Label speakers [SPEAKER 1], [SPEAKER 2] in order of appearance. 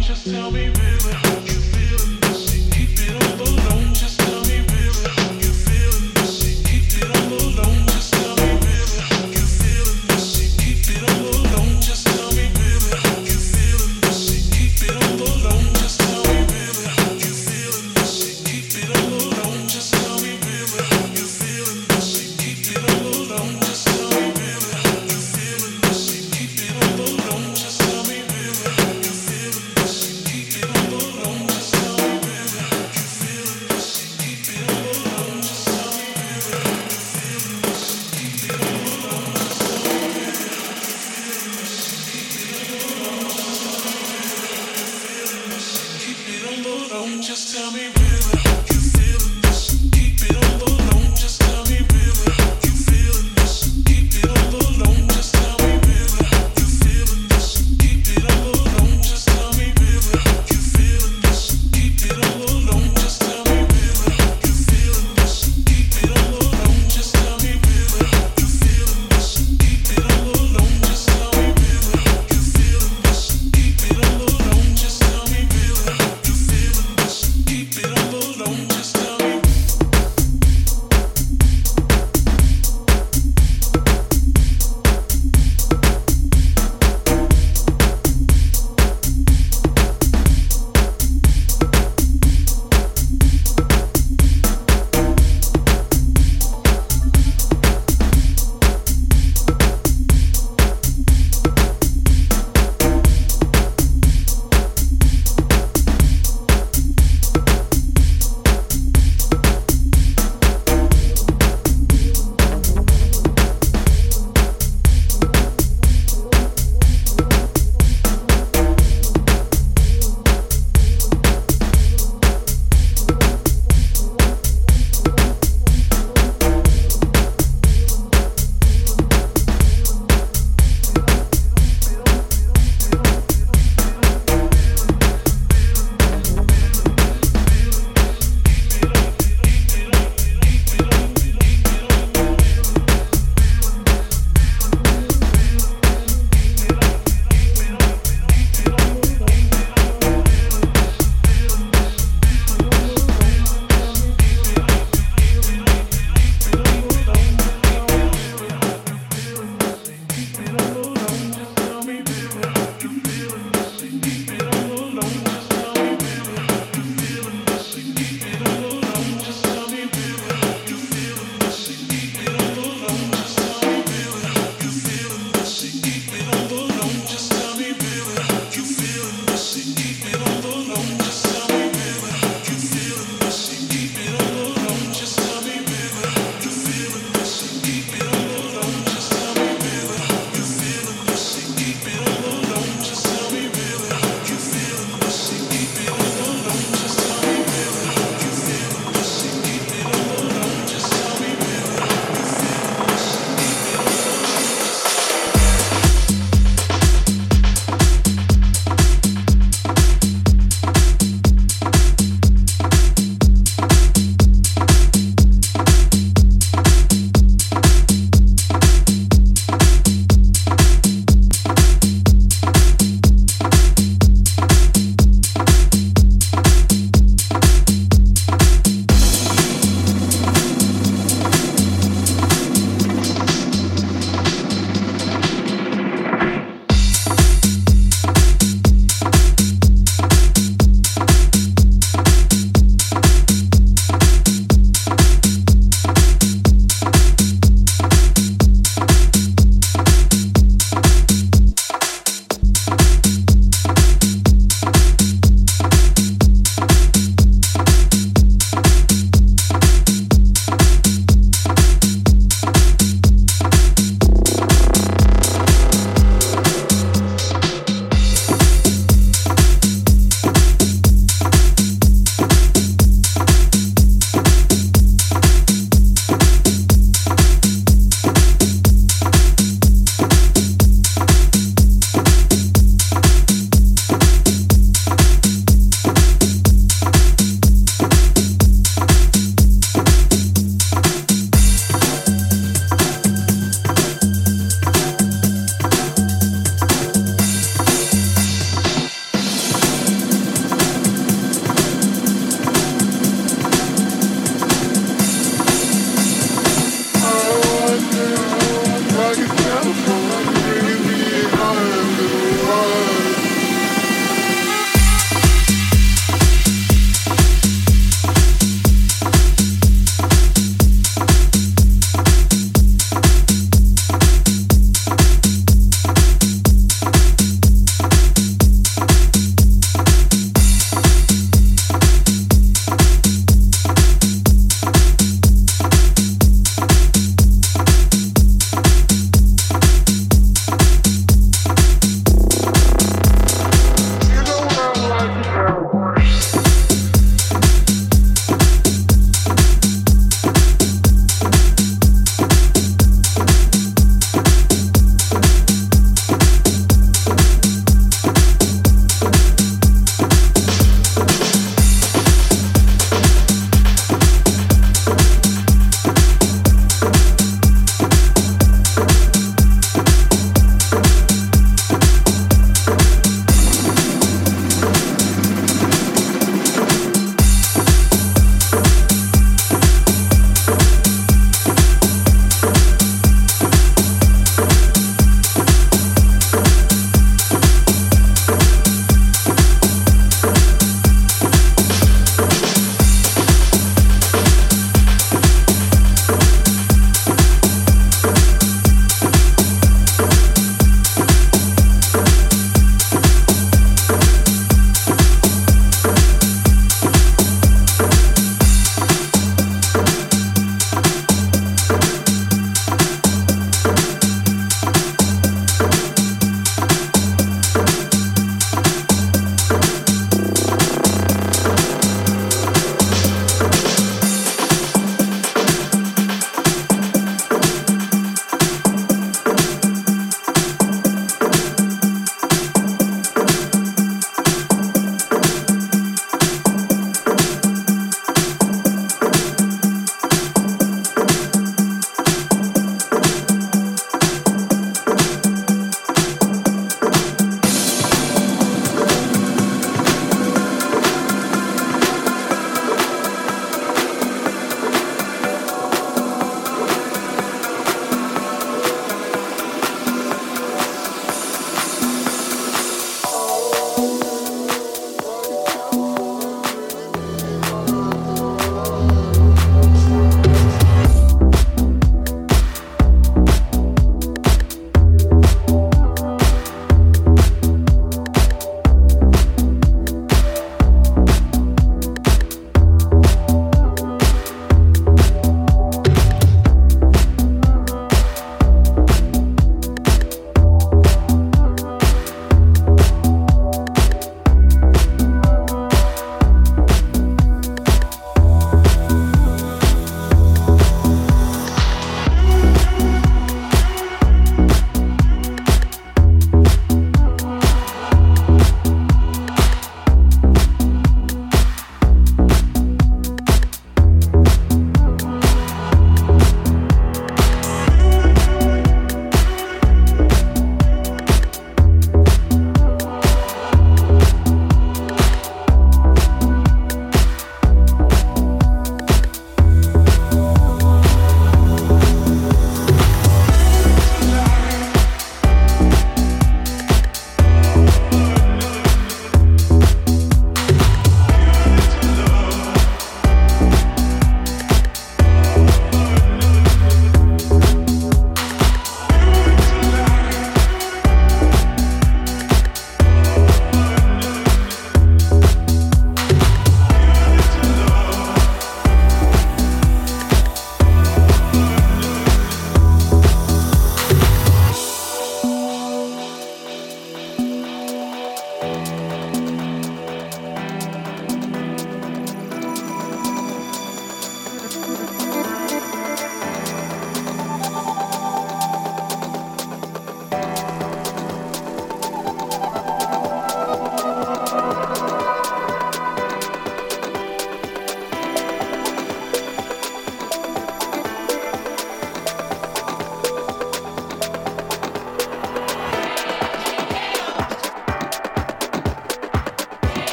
[SPEAKER 1] just tell me really how you feeling.